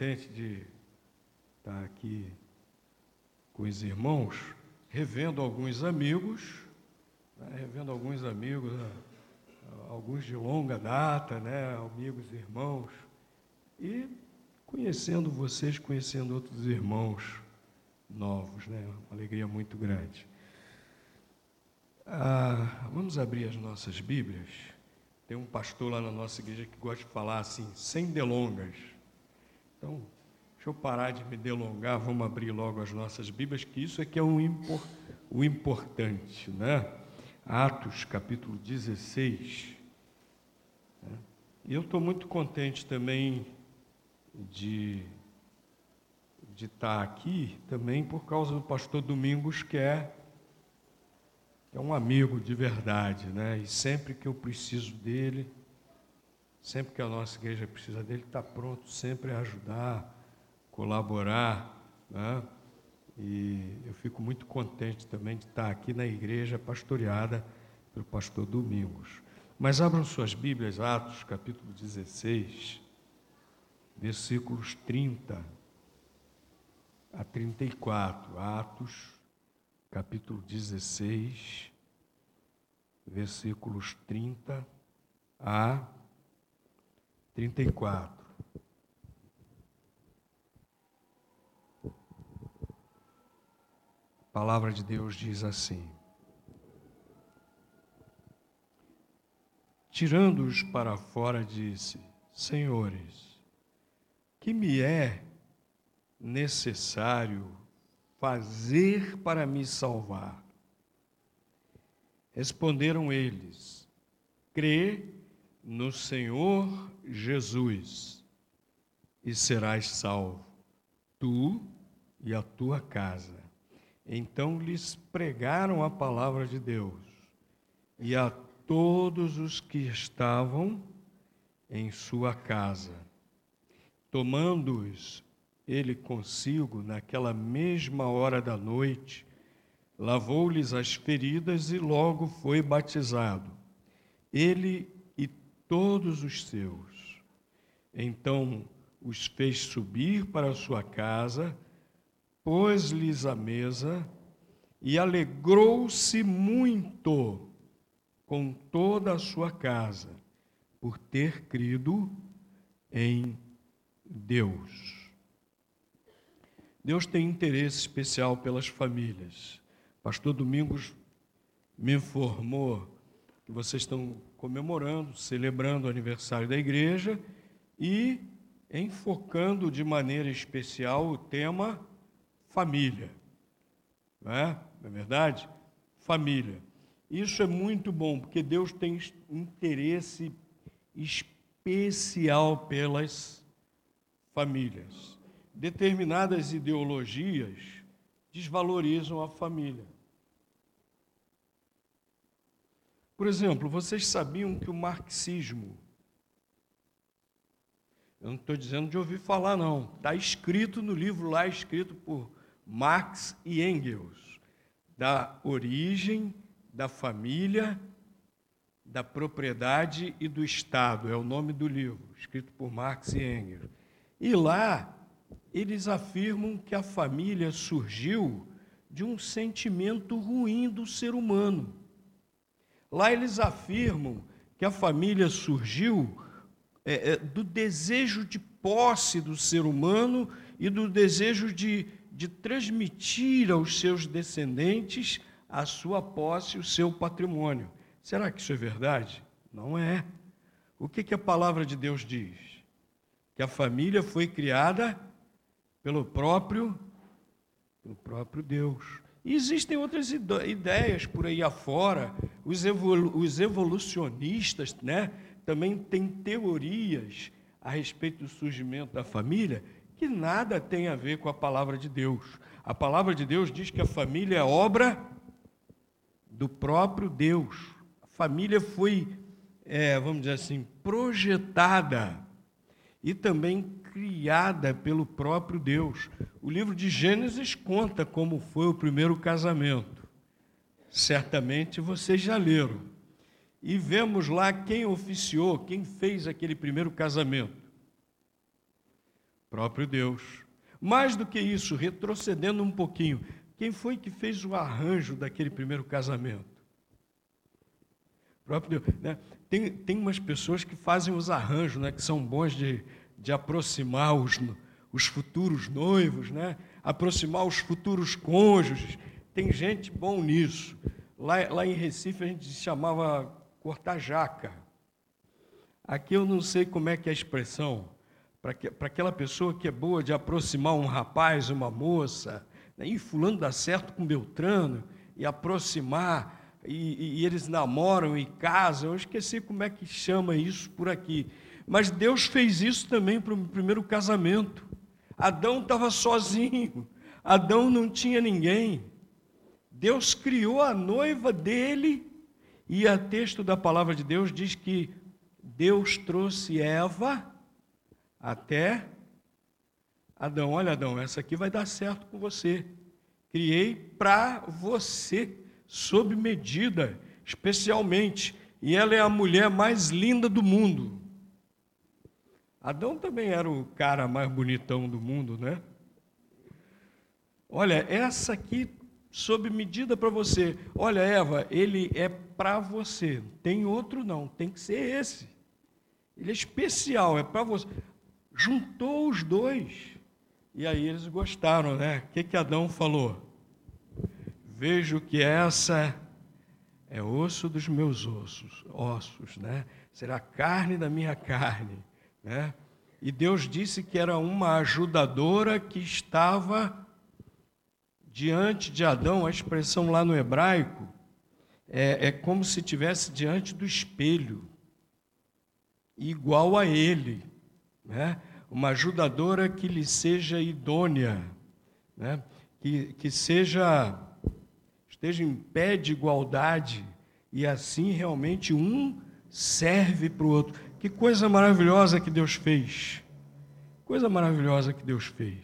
de estar aqui com os irmãos, revendo alguns amigos, né, revendo alguns amigos, né, alguns de longa data, né, amigos, irmãos, e conhecendo vocês, conhecendo outros irmãos novos, né, uma alegria muito grande. Ah, vamos abrir as nossas Bíblias. Tem um pastor lá na nossa igreja que gosta de falar assim, sem delongas. Então, deixa eu parar de me delongar, vamos abrir logo as nossas Bíblias, que isso é que é o, impor, o importante, né? Atos, capítulo 16. Né? E eu estou muito contente também de, de estar aqui, também por causa do pastor Domingos, que é, que é um amigo de verdade, né? E sempre que eu preciso dele, Sempre que a nossa igreja precisa dele, está pronto sempre a ajudar, colaborar. Né? E eu fico muito contente também de estar aqui na igreja pastoreada pelo pastor Domingos. Mas abram suas Bíblias, Atos capítulo 16, versículos 30 a 34. Atos capítulo 16, versículos 30 a 34. 34. A palavra de Deus diz assim: Tirando-os para fora, disse: Senhores, que me é necessário fazer para me salvar? Responderam eles: Crê no Senhor Jesus e serás salvo, tu e a tua casa. Então lhes pregaram a palavra de Deus e a todos os que estavam em sua casa. Tomando-os ele consigo naquela mesma hora da noite, lavou-lhes as feridas e logo foi batizado. Ele todos os seus. Então os fez subir para sua casa, pôs-lhes a mesa e alegrou-se muito com toda a sua casa, por ter crido em Deus. Deus tem interesse especial pelas famílias. Pastor Domingos me informou que vocês estão comemorando, celebrando o aniversário da igreja e enfocando de maneira especial o tema família. Não é? Não é verdade? Família. Isso é muito bom, porque Deus tem interesse especial pelas famílias. Determinadas ideologias desvalorizam a família. Por exemplo, vocês sabiam que o marxismo, eu não estou dizendo de ouvir falar, não, está escrito no livro lá, escrito por Marx e Engels, da origem da família, da propriedade e do Estado, é o nome do livro, escrito por Marx e Engels. E lá eles afirmam que a família surgiu de um sentimento ruim do ser humano Lá eles afirmam que a família surgiu é, é, do desejo de posse do ser humano e do desejo de, de transmitir aos seus descendentes a sua posse, o seu patrimônio. Será que isso é verdade? Não é. O que, que a palavra de Deus diz? Que a família foi criada pelo próprio, pelo próprio Deus. Existem outras ideias por aí afora. Os, evolu os evolucionistas né, também têm teorias a respeito do surgimento da família que nada tem a ver com a palavra de Deus. A palavra de Deus diz que a família é obra do próprio Deus. A família foi, é, vamos dizer assim, projetada e também criada pelo próprio Deus. O livro de Gênesis conta como foi o primeiro casamento. Certamente vocês já leram. E vemos lá quem oficiou, quem fez aquele primeiro casamento. Próprio Deus. Mais do que isso, retrocedendo um pouquinho, quem foi que fez o arranjo daquele primeiro casamento? próprio Deus. Né? Tem, tem umas pessoas que fazem os arranjos, né? que são bons de, de aproximar os, os futuros noivos, né? aproximar os futuros cônjuges. Tem gente bom nisso. Lá, lá em Recife a gente chamava cortar jaca. Aqui eu não sei como é que é a expressão. Para aquela pessoa que é boa de aproximar um rapaz, uma moça, né? e fulano dá certo com Beltrano, e aproximar, e, e, eles namoram e casam. Eu esqueci como é que chama isso por aqui. Mas Deus fez isso também para o primeiro casamento. Adão estava sozinho, Adão não tinha ninguém. Deus criou a noiva dele, e a texto da palavra de Deus diz que Deus trouxe Eva até Adão. Olha, Adão, essa aqui vai dar certo com você. Criei para você, sob medida, especialmente. E ela é a mulher mais linda do mundo. Adão também era o cara mais bonitão do mundo, né? Olha, essa aqui sob medida para você. Olha, Eva, ele é para você. Tem outro não, tem que ser esse. Ele é especial, é para você. Juntou os dois. E aí eles gostaram, né? O que, que Adão falou? Vejo que essa é osso dos meus ossos, ossos, né? Será carne da minha carne, né? E Deus disse que era uma ajudadora que estava diante de Adão, a expressão lá no hebraico, é, é como se tivesse diante do espelho, igual a ele, né? uma ajudadora que lhe seja idônea, né? que, que seja esteja em pé de igualdade e assim realmente um serve para o outro. Que coisa maravilhosa que Deus fez! Coisa maravilhosa que Deus fez.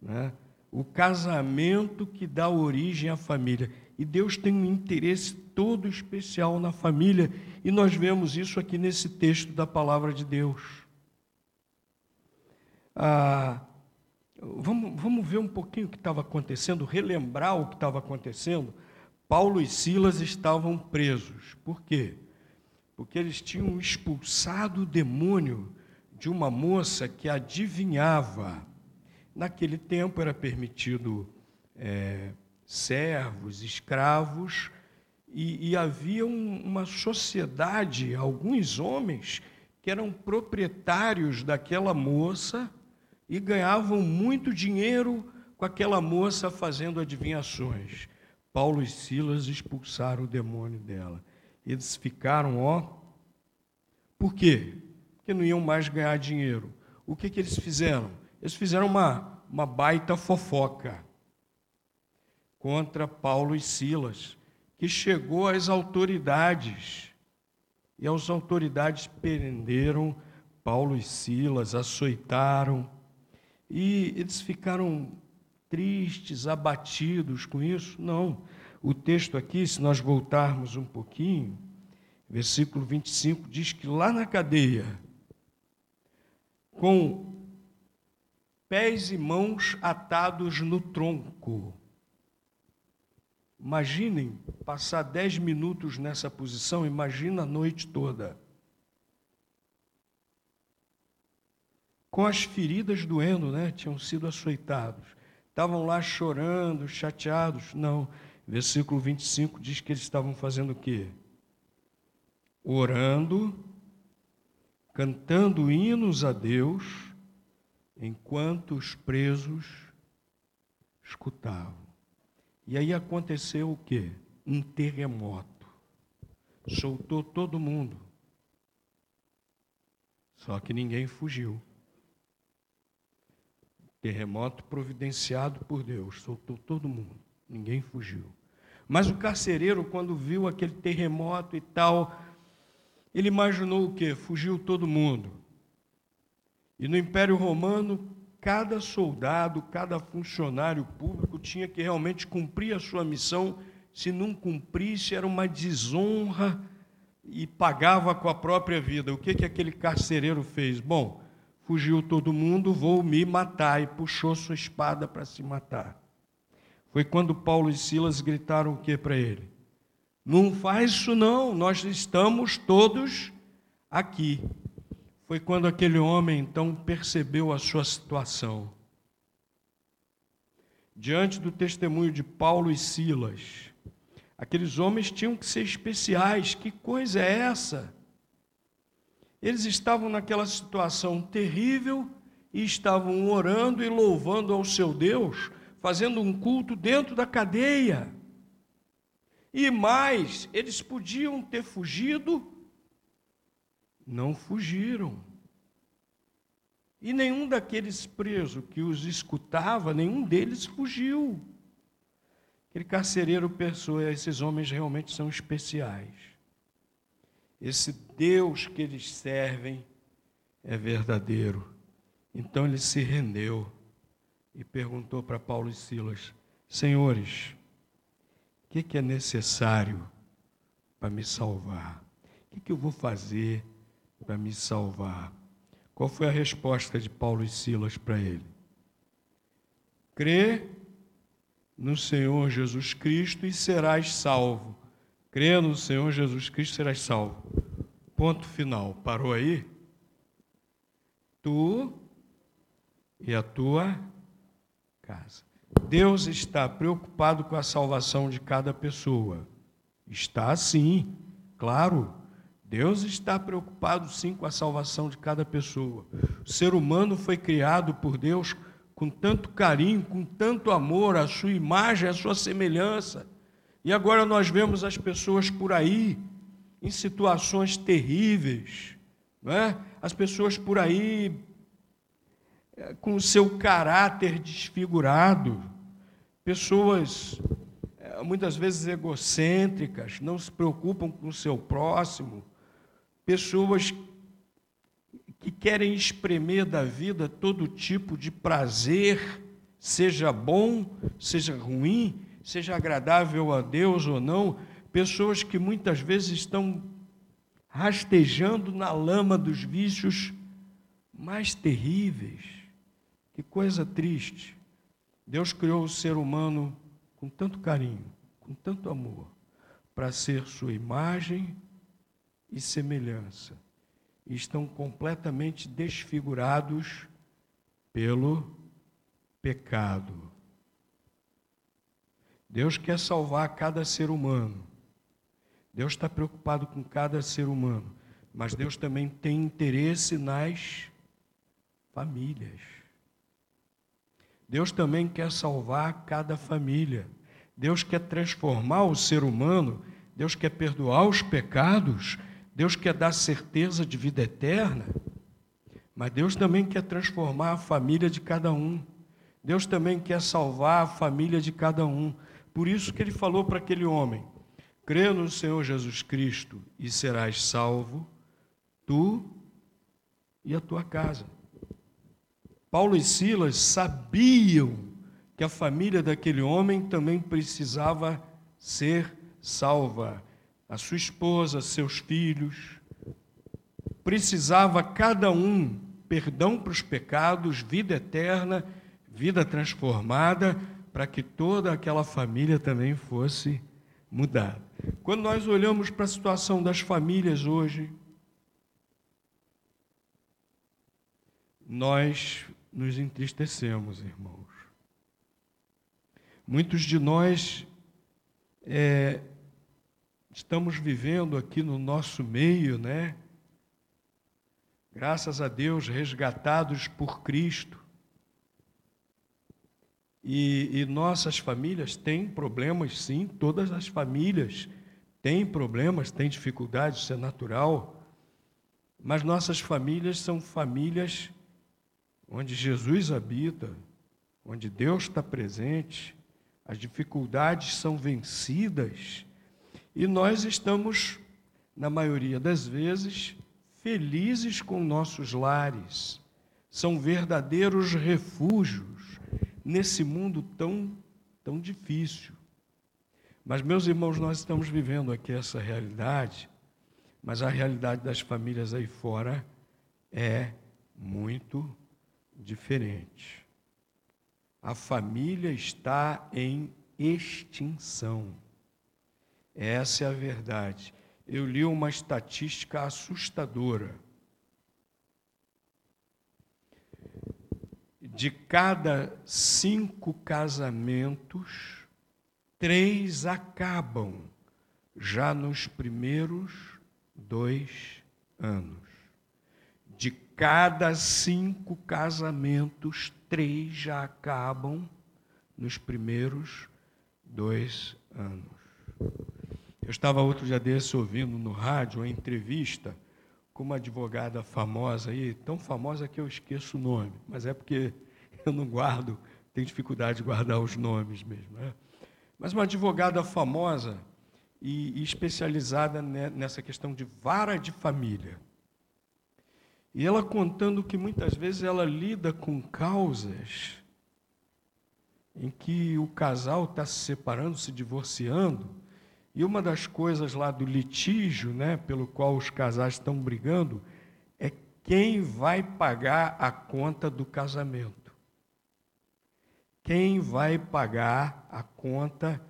Né? o casamento que dá origem à família. E Deus tem um interesse todo especial na família, e nós vemos isso aqui nesse texto da palavra de Deus. Ah, vamos, vamos ver um pouquinho o que estava acontecendo, relembrar o que estava acontecendo. Paulo e Silas estavam presos. Por quê? Porque eles tinham expulsado o demônio de uma moça que adivinhava Naquele tempo era permitido é, servos, escravos, e, e havia um, uma sociedade, alguns homens que eram proprietários daquela moça e ganhavam muito dinheiro com aquela moça fazendo adivinhações. Paulo e Silas expulsaram o demônio dela. Eles ficaram, ó. Por quê? Porque não iam mais ganhar dinheiro. O que, que eles fizeram? Eles fizeram uma, uma baita fofoca contra Paulo e Silas, que chegou às autoridades. E as autoridades prenderam Paulo e Silas, açoitaram, e eles ficaram tristes, abatidos com isso? Não. O texto aqui, se nós voltarmos um pouquinho, versículo 25, diz que lá na cadeia, com pés e mãos atados no tronco. Imaginem passar dez minutos nessa posição, imagina a noite toda. Com as feridas doendo, né? Tinham sido açoitados. Estavam lá chorando, chateados. Não. Versículo 25 diz que eles estavam fazendo o quê? Orando, cantando hinos a Deus enquanto os presos escutavam. E aí aconteceu o quê? Um terremoto. Soltou todo mundo. Só que ninguém fugiu. Terremoto providenciado por Deus, soltou todo mundo. Ninguém fugiu. Mas o carcereiro, quando viu aquele terremoto e tal, ele imaginou o quê? Fugiu todo mundo. E no Império Romano, cada soldado, cada funcionário público tinha que realmente cumprir a sua missão. Se não cumprisse, era uma desonra e pagava com a própria vida. O que, que aquele carcereiro fez? Bom, fugiu todo mundo, vou me matar. E puxou sua espada para se matar. Foi quando Paulo e Silas gritaram o que para ele? Não faz isso não, nós estamos todos aqui. Foi quando aquele homem então percebeu a sua situação. Diante do testemunho de Paulo e Silas, aqueles homens tinham que ser especiais. Que coisa é essa? Eles estavam naquela situação terrível e estavam orando e louvando ao seu Deus, fazendo um culto dentro da cadeia. E mais, eles podiam ter fugido, não fugiram. E nenhum daqueles presos que os escutava, nenhum deles fugiu. Aquele carcereiro pensou: esses homens realmente são especiais. Esse Deus que eles servem é verdadeiro. Então ele se rendeu e perguntou para Paulo e Silas: Senhores, o que, que, é necessário para me salvar? O que, que eu vou fazer para me salvar? Qual foi a resposta de Paulo e Silas para ele? Crê no Senhor Jesus Cristo e serás salvo. Crê no Senhor Jesus Cristo e serás salvo. Ponto final. Parou aí? Tu e a tua casa. Deus está preocupado com a salvação de cada pessoa. Está sim, claro. Deus está preocupado sim com a salvação de cada pessoa. O ser humano foi criado por Deus com tanto carinho, com tanto amor, a sua imagem, a sua semelhança. E agora nós vemos as pessoas por aí em situações terríveis, não é? as pessoas por aí com o seu caráter desfigurado, pessoas eh, muitas vezes egocêntricas, não se preocupam com o seu próximo, pessoas que querem espremer da vida todo tipo de prazer, seja bom, seja ruim, seja agradável a Deus ou não, pessoas que muitas vezes estão rastejando na lama dos vícios mais terríveis. Que coisa triste. Deus criou o ser humano com tanto carinho, com tanto amor, para ser sua imagem e semelhança, e estão completamente desfigurados pelo pecado. Deus quer salvar cada ser humano. Deus está preocupado com cada ser humano, mas Deus também tem interesse nas famílias. Deus também quer salvar cada família. Deus quer transformar o ser humano, Deus quer perdoar os pecados, Deus quer dar certeza de vida eterna, mas Deus também quer transformar a família de cada um. Deus também quer salvar a família de cada um. Por isso que ele falou para aquele homem: crê no Senhor Jesus Cristo e serás salvo, tu e a tua casa. Paulo e Silas sabiam que a família daquele homem também precisava ser salva a sua esposa, seus filhos. Precisava cada um perdão para os pecados, vida eterna, vida transformada, para que toda aquela família também fosse mudada. Quando nós olhamos para a situação das famílias hoje, nós nos entristecemos, irmãos. Muitos de nós é, estamos vivendo aqui no nosso meio, né? Graças a Deus, resgatados por Cristo. E, e, nossas famílias têm problemas, sim, todas as famílias têm problemas, têm dificuldades, isso é natural. Mas nossas famílias são famílias onde Jesus habita, onde Deus está presente, as dificuldades são vencidas e nós estamos, na maioria das vezes, felizes com nossos lares. São verdadeiros refúgios nesse mundo tão, tão difícil. Mas, meus irmãos, nós estamos vivendo aqui essa realidade, mas a realidade das famílias aí fora é muito diferente. A família está em extinção. Essa é a verdade. Eu li uma estatística assustadora. De cada cinco casamentos, três acabam já nos primeiros dois anos. De cada cinco casamentos, três já acabam nos primeiros dois anos. Eu estava outro dia desse ouvindo no rádio uma entrevista com uma advogada famosa aí, tão famosa que eu esqueço o nome, mas é porque eu não guardo, tenho dificuldade de guardar os nomes mesmo. Né? Mas uma advogada famosa e, e especializada nessa questão de vara de família. E ela contando que muitas vezes ela lida com causas em que o casal está se separando, se divorciando, e uma das coisas lá do litígio, né, pelo qual os casais estão brigando, é quem vai pagar a conta do casamento. Quem vai pagar a conta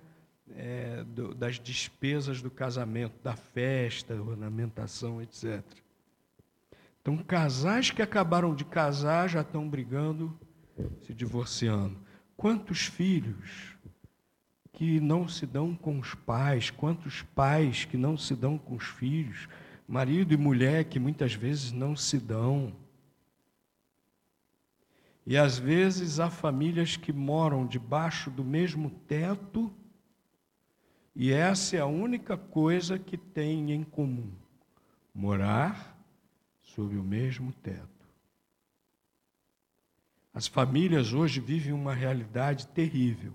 é, do, das despesas do casamento, da festa, ornamentação, etc. Então, casais que acabaram de casar já estão brigando, se divorciando. Quantos filhos que não se dão com os pais, quantos pais que não se dão com os filhos, marido e mulher que muitas vezes não se dão. E às vezes há famílias que moram debaixo do mesmo teto e essa é a única coisa que tem em comum: morar sob o mesmo teto. As famílias hoje vivem uma realidade terrível.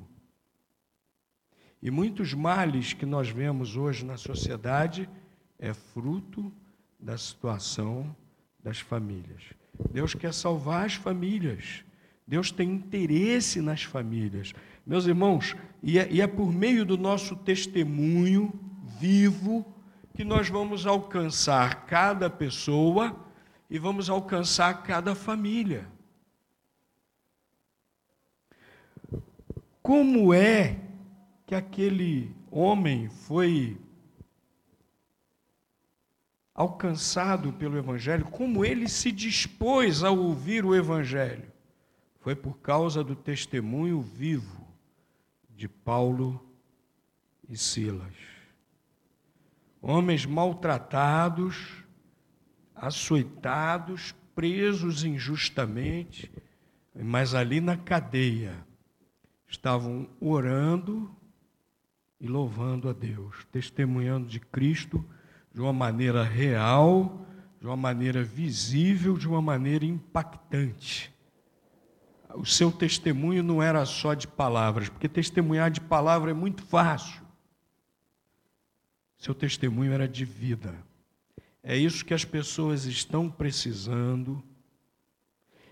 E muitos males que nós vemos hoje na sociedade é fruto da situação das famílias. Deus quer salvar as famílias. Deus tem interesse nas famílias. Meus irmãos, e é, e é por meio do nosso testemunho vivo que nós vamos alcançar cada pessoa e vamos alcançar cada família. Como é que aquele homem foi alcançado pelo Evangelho? Como ele se dispôs a ouvir o Evangelho? Foi por causa do testemunho vivo de Paulo e Silas. Homens maltratados, açoitados, presos injustamente, mas ali na cadeia estavam orando e louvando a Deus, testemunhando de Cristo de uma maneira real, de uma maneira visível, de uma maneira impactante o seu testemunho não era só de palavras, porque testemunhar de palavra é muito fácil. Seu testemunho era de vida. É isso que as pessoas estão precisando,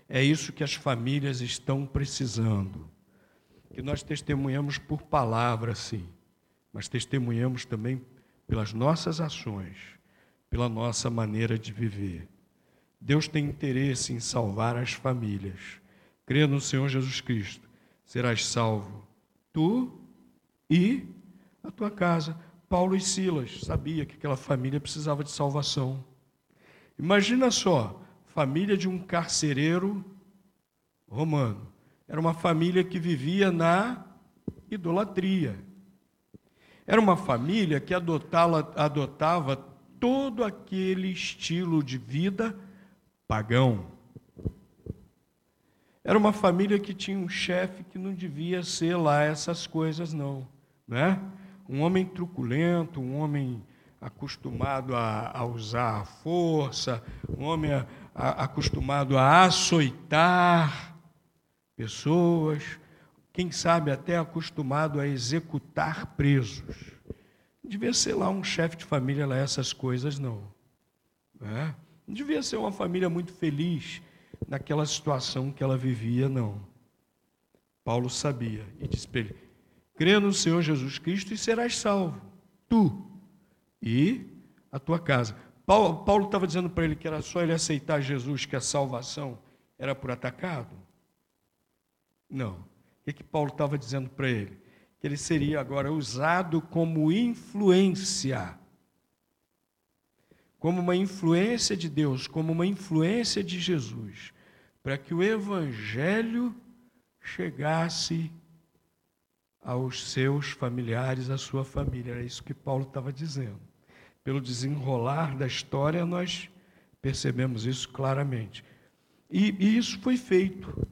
é isso que as famílias estão precisando. Que nós testemunhamos por palavra, sim, mas testemunhamos também pelas nossas ações, pela nossa maneira de viver. Deus tem interesse em salvar as famílias crê no Senhor Jesus Cristo, serás salvo, tu e a tua casa. Paulo e Silas sabia que aquela família precisava de salvação. Imagina só, família de um carcereiro romano. Era uma família que vivia na idolatria. Era uma família que adotava, adotava todo aquele estilo de vida pagão. Era uma família que tinha um chefe que não devia ser lá essas coisas, não. Né? Um homem truculento, um homem acostumado a, a usar a força, um homem a, a, acostumado a açoitar pessoas, quem sabe até acostumado a executar presos. Não devia ser lá um chefe de família lá essas coisas, não. Né? Não devia ser uma família muito feliz naquela situação que ela vivia, não. Paulo sabia e disse para ele: crê no Senhor Jesus Cristo e serás salvo, tu e a tua casa. Paulo estava dizendo para ele que era só ele aceitar Jesus que a salvação era por atacado? Não. O que, que Paulo estava dizendo para ele? Que ele seria agora usado como influência como uma influência de Deus, como uma influência de Jesus, para que o Evangelho chegasse aos seus familiares, à sua família. Era isso que Paulo estava dizendo. Pelo desenrolar da história, nós percebemos isso claramente. E, e isso foi feito.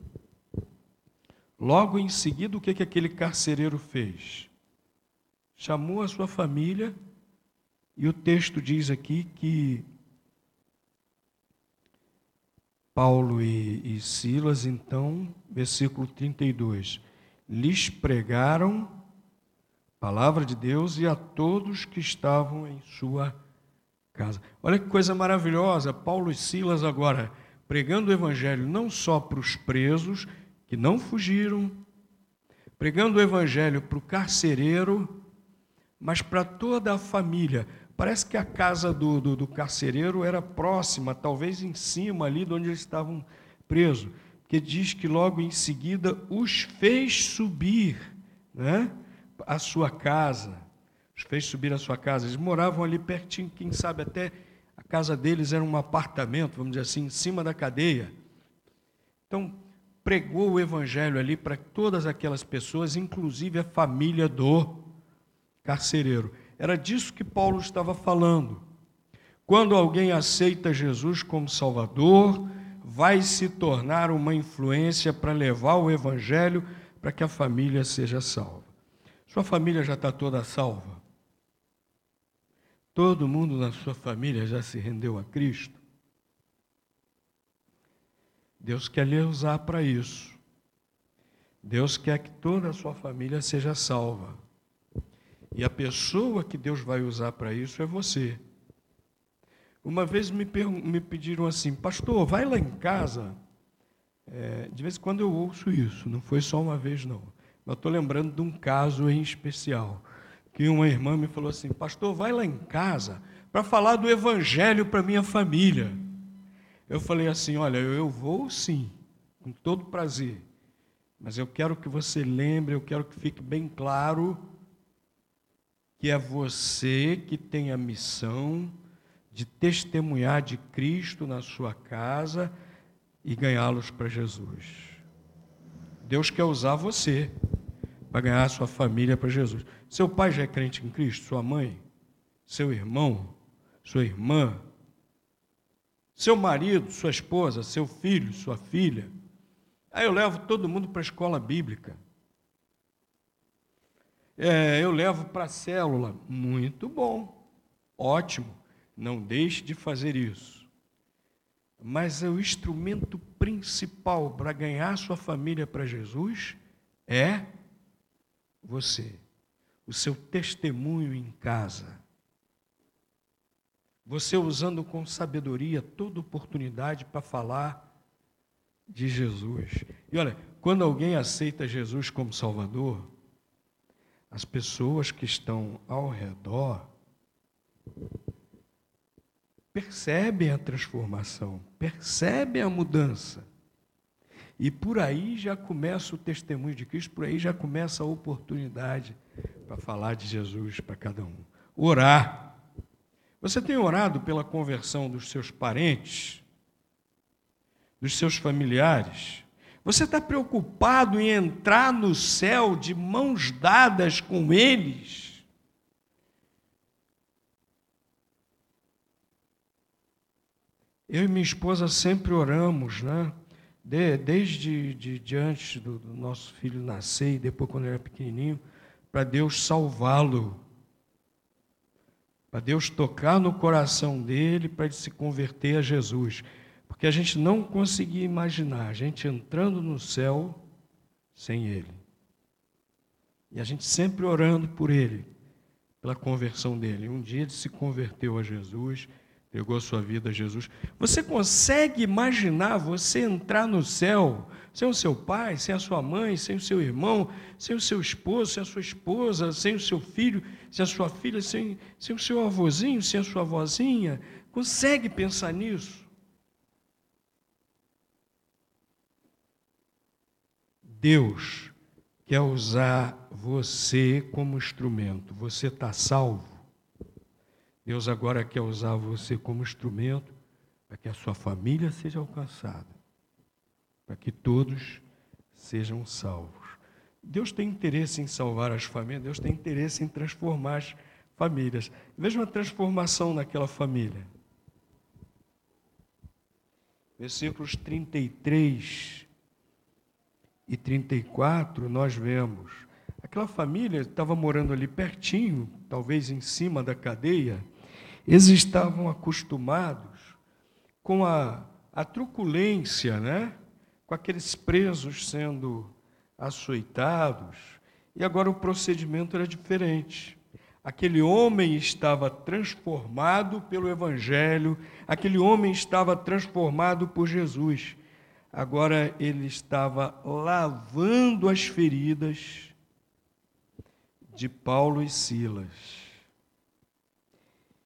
Logo em seguida, o que, que aquele carcereiro fez? Chamou a sua família e o texto diz aqui que Paulo e, e Silas, então, versículo 32, lhes pregaram a palavra de Deus e a todos que estavam em sua casa. Olha que coisa maravilhosa, Paulo e Silas agora pregando o evangelho não só para os presos que não fugiram, pregando o evangelho para o carcereiro, mas para toda a família, Parece que a casa do, do, do, carcereiro era próxima, talvez em cima ali de onde eles estavam presos, porque diz que logo em seguida os fez subir né, à sua casa. Os fez subir à sua casa. Eles moravam ali pertinho, quem sabe até a casa deles era um apartamento, vamos dizer assim, em cima da cadeia. Então, pregou o evangelho ali para todas aquelas pessoas, inclusive a família do carcereiro. Era disso que Paulo estava falando. Quando alguém aceita Jesus como Salvador, vai se tornar uma influência para levar o Evangelho para que a família seja salva. Sua família já está toda salva? Todo mundo na sua família já se rendeu a Cristo? Deus quer lhe usar para isso. Deus quer que toda a sua família seja salva. E a pessoa que Deus vai usar para isso é você. Uma vez me, me pediram assim, pastor, vai lá em casa. É, de vez em quando eu ouço isso, não foi só uma vez, não. Mas estou lembrando de um caso em especial. Que uma irmã me falou assim, pastor, vai lá em casa para falar do evangelho para minha família. Eu falei assim: olha, eu vou sim, com todo prazer. Mas eu quero que você lembre, eu quero que fique bem claro que é você que tem a missão de testemunhar de Cristo na sua casa e ganhá-los para Jesus. Deus quer usar você para ganhar a sua família para Jesus. Seu pai já é crente em Cristo, sua mãe, seu irmão, sua irmã, seu marido, sua esposa, seu filho, sua filha. Aí eu levo todo mundo para a escola bíblica. É, eu levo para a célula. Muito bom, ótimo. Não deixe de fazer isso. Mas o instrumento principal para ganhar sua família para Jesus é você, o seu testemunho em casa. Você usando com sabedoria toda oportunidade para falar de Jesus. E olha, quando alguém aceita Jesus como Salvador, as pessoas que estão ao redor percebem a transformação, percebem a mudança. E por aí já começa o testemunho de Cristo, por aí já começa a oportunidade para falar de Jesus para cada um. Orar. Você tem orado pela conversão dos seus parentes, dos seus familiares? Você está preocupado em entrar no céu de mãos dadas com eles? Eu e minha esposa sempre oramos, né? De, desde de, de antes do, do nosso filho nascer e depois quando ele era pequenininho, para Deus salvá-lo, para Deus tocar no coração dele, para ele se converter a Jesus. Porque a gente não conseguia imaginar a gente entrando no céu sem Ele. E a gente sempre orando por Ele, pela conversão dele. Um dia ele se converteu a Jesus, entregou sua vida a Jesus. Você consegue imaginar você entrar no céu sem o seu pai, sem a sua mãe, sem o seu irmão, sem o seu esposo, sem a sua esposa, sem o seu filho, sem a sua filha, sem, sem o seu avôzinho, sem a sua avózinha, Consegue pensar nisso? Deus quer usar você como instrumento. Você está salvo. Deus agora quer usar você como instrumento para que a sua família seja alcançada, para que todos sejam salvos. Deus tem interesse em salvar as famílias, Deus tem interesse em transformar as famílias. Veja uma transformação naquela família. Versículos 33 e 34, nós vemos. Aquela família estava morando ali pertinho, talvez em cima da cadeia, eles estavam acostumados com a, a truculência, né? com aqueles presos sendo açoitados, e agora o procedimento era diferente. Aquele homem estava transformado pelo Evangelho, aquele homem estava transformado por Jesus. Agora ele estava lavando as feridas de Paulo e Silas.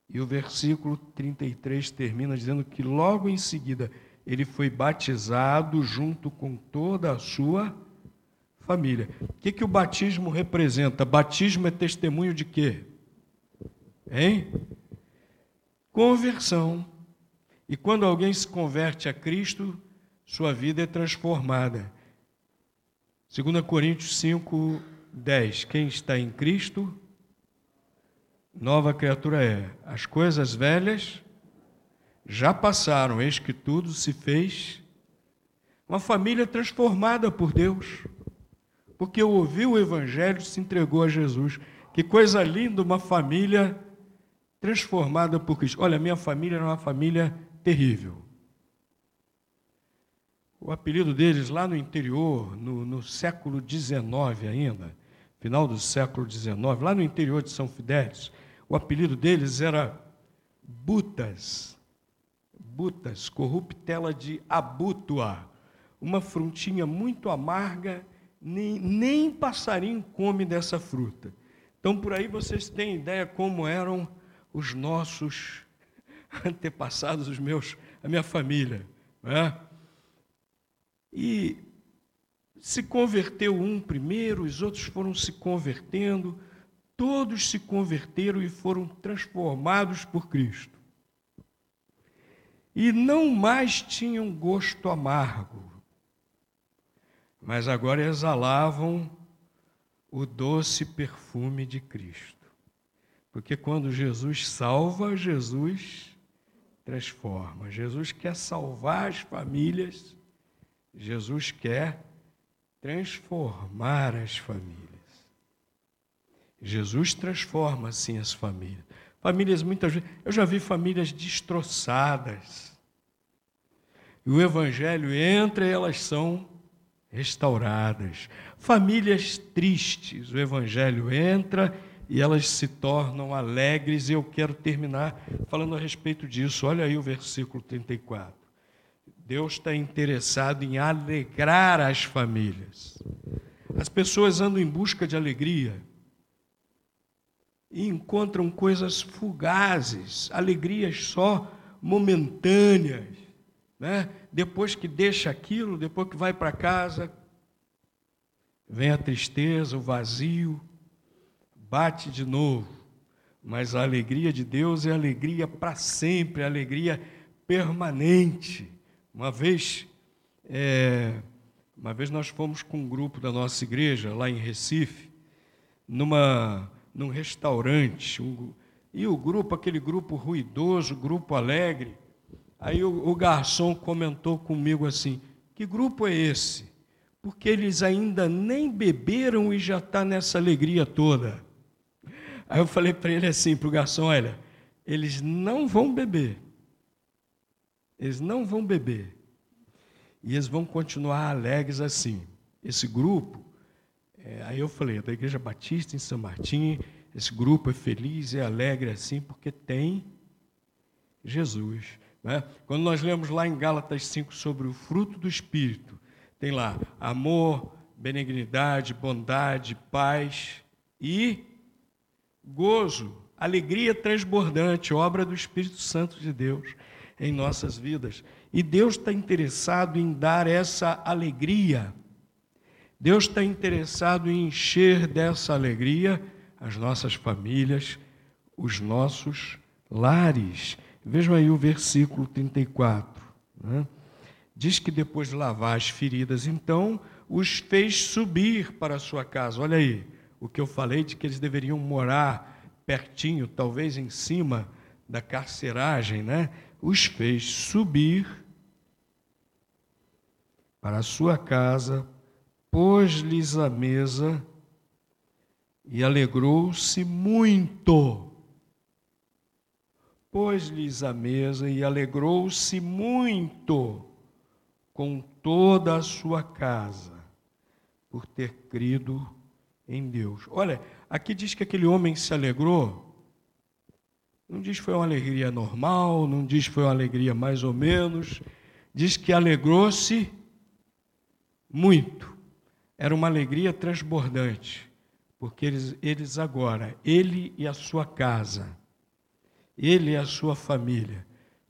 E o versículo 33 termina dizendo que logo em seguida ele foi batizado junto com toda a sua família. O que, que o batismo representa? Batismo é testemunho de quê? Hein? Conversão. E quando alguém se converte a Cristo, sua vida é transformada. 2 Coríntios 5, 10. Quem está em Cristo nova criatura é. As coisas velhas já passaram, eis que tudo se fez. Uma família transformada por Deus, porque ouviu o Evangelho se entregou a Jesus. Que coisa linda, uma família transformada por Cristo. Olha, minha família era uma família terrível. O apelido deles lá no interior, no, no século XIX ainda, final do século XIX, lá no interior de São Fidélis, o apelido deles era Butas. Butas, corruptela de abutua, uma frutinha muito amarga, nem, nem passarinho come dessa fruta. Então, por aí vocês têm ideia como eram os nossos antepassados, os meus, a minha família. Né? E se converteu um primeiro, os outros foram se convertendo, todos se converteram e foram transformados por Cristo. E não mais tinham gosto amargo, mas agora exalavam o doce perfume de Cristo. Porque quando Jesus salva, Jesus transforma. Jesus quer salvar as famílias, Jesus quer transformar as famílias. Jesus transforma assim as famílias. Famílias muitas vezes, eu já vi famílias destroçadas. E o evangelho entra e elas são restauradas. Famílias tristes, o evangelho entra e elas se tornam alegres. E eu quero terminar falando a respeito disso. Olha aí o versículo 34. Deus está interessado em alegrar as famílias. As pessoas andam em busca de alegria e encontram coisas fugazes, alegrias só momentâneas. Né? Depois que deixa aquilo, depois que vai para casa, vem a tristeza, o vazio, bate de novo. Mas a alegria de Deus é alegria para sempre, alegria permanente. Uma vez, é, uma vez nós fomos com um grupo da nossa igreja lá em Recife, numa num restaurante, um, e o grupo, aquele grupo ruidoso, grupo alegre. Aí o, o garçom comentou comigo assim: que grupo é esse? Porque eles ainda nem beberam e já está nessa alegria toda. Aí eu falei para ele assim, para o garçom: olha, eles não vão beber. Eles não vão beber. E eles vão continuar alegres assim. Esse grupo é, aí eu falei, é da Igreja Batista em São Martim, esse grupo é feliz, é alegre assim, porque tem Jesus. Né? Quando nós lemos lá em Gálatas 5 sobre o fruto do Espírito, tem lá amor, benignidade, bondade, paz e gozo, Alegria transbordante, obra do Espírito Santo de Deus em nossas vidas. E Deus está interessado em dar essa alegria. Deus está interessado em encher dessa alegria as nossas famílias, os nossos lares. Vejam aí o versículo 34. Né? Diz que depois de lavar as feridas, então os fez subir para a sua casa. Olha aí, o que eu falei de que eles deveriam morar pertinho, talvez em cima da carceragem, né? Os fez subir para a sua casa, pôs-lhes a mesa e alegrou-se muito. Pôs-lhes a mesa e alegrou-se muito com toda a sua casa por ter crido em Deus. Olha, aqui diz que aquele homem se alegrou. Não diz que foi uma alegria normal, não diz que foi uma alegria mais ou menos. Diz que alegrou-se muito. Era uma alegria transbordante, porque eles, eles agora, ele e a sua casa, ele e a sua família,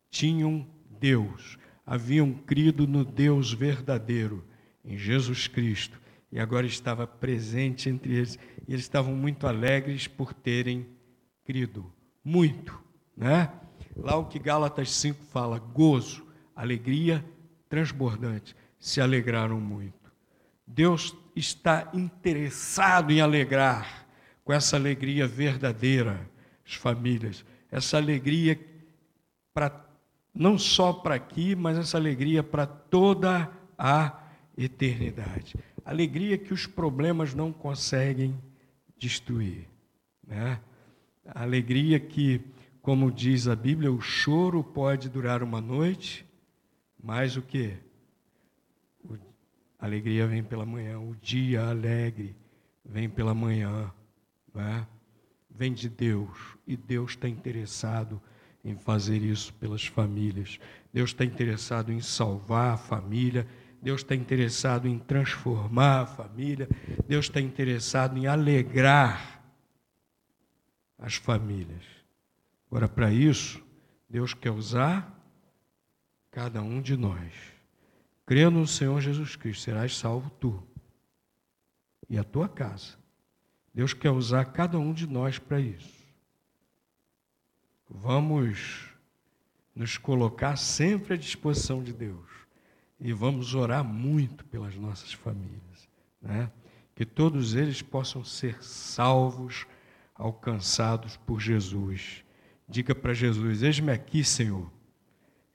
tinham Deus, haviam crido no Deus verdadeiro, em Jesus Cristo e agora estava presente entre eles. E eles estavam muito alegres por terem crido. Muito, né? Lá o que Gálatas 5 fala, gozo, alegria transbordante. Se alegraram muito. Deus está interessado em alegrar com essa alegria verdadeira as famílias. Essa alegria para não só para aqui, mas essa alegria para toda a eternidade alegria que os problemas não conseguem destruir. Né? Alegria que, como diz a Bíblia, o choro pode durar uma noite, mas o que? Alegria vem pela manhã, o dia alegre vem pela manhã, né? vem de Deus, e Deus está interessado em fazer isso pelas famílias. Deus está interessado em salvar a família Deus está interessado em transformar a família, Deus está interessado em alegrar as famílias. Agora, para isso, Deus quer usar cada um de nós. Crê no Senhor Jesus Cristo, serás salvo tu e a tua casa. Deus quer usar cada um de nós para isso. Vamos nos colocar sempre à disposição de Deus e vamos orar muito pelas nossas famílias, né? Que todos eles possam ser salvos, alcançados por Jesus. Diga para Jesus: Eis-me aqui, Senhor.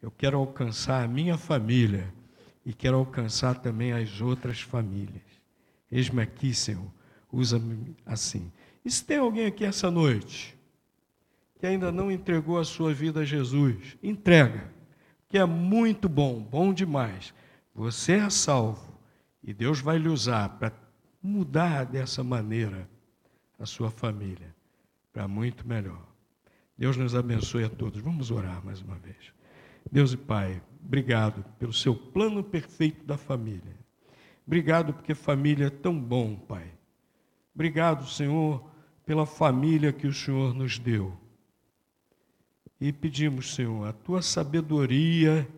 Eu quero alcançar a minha família e quero alcançar também as outras famílias. Eis-me aqui, Senhor. Usa-me assim. E se tem alguém aqui essa noite que ainda não entregou a sua vida a Jesus, entrega que é muito bom, bom demais. Você é salvo e Deus vai lhe usar para mudar dessa maneira a sua família para muito melhor. Deus nos abençoe a todos. Vamos orar mais uma vez. Deus e Pai, obrigado pelo seu plano perfeito da família. Obrigado porque família é tão bom, Pai. Obrigado, Senhor, pela família que o Senhor nos deu. E pedimos, Senhor, a tua sabedoria,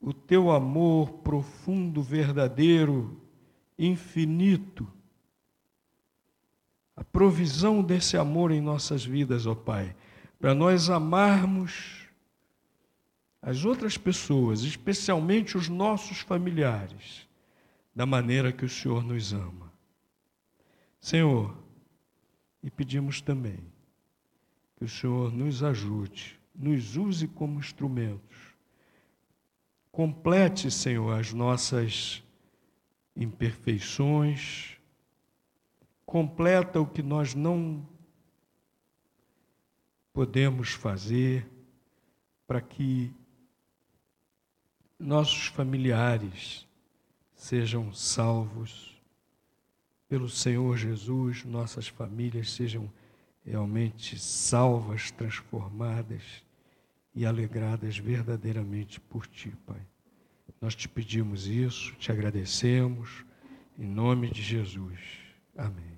o teu amor profundo, verdadeiro, infinito, a provisão desse amor em nossas vidas, ó Pai, para nós amarmos as outras pessoas, especialmente os nossos familiares, da maneira que o Senhor nos ama. Senhor, e pedimos também que o Senhor nos ajude, nos use como instrumentos. Complete, Senhor, as nossas imperfeições, completa o que nós não podemos fazer para que nossos familiares sejam salvos pelo Senhor Jesus, nossas famílias sejam realmente salvas, transformadas e alegradas verdadeiramente por Ti, Pai. Nós te pedimos isso, te agradecemos, em nome de Jesus. Amém.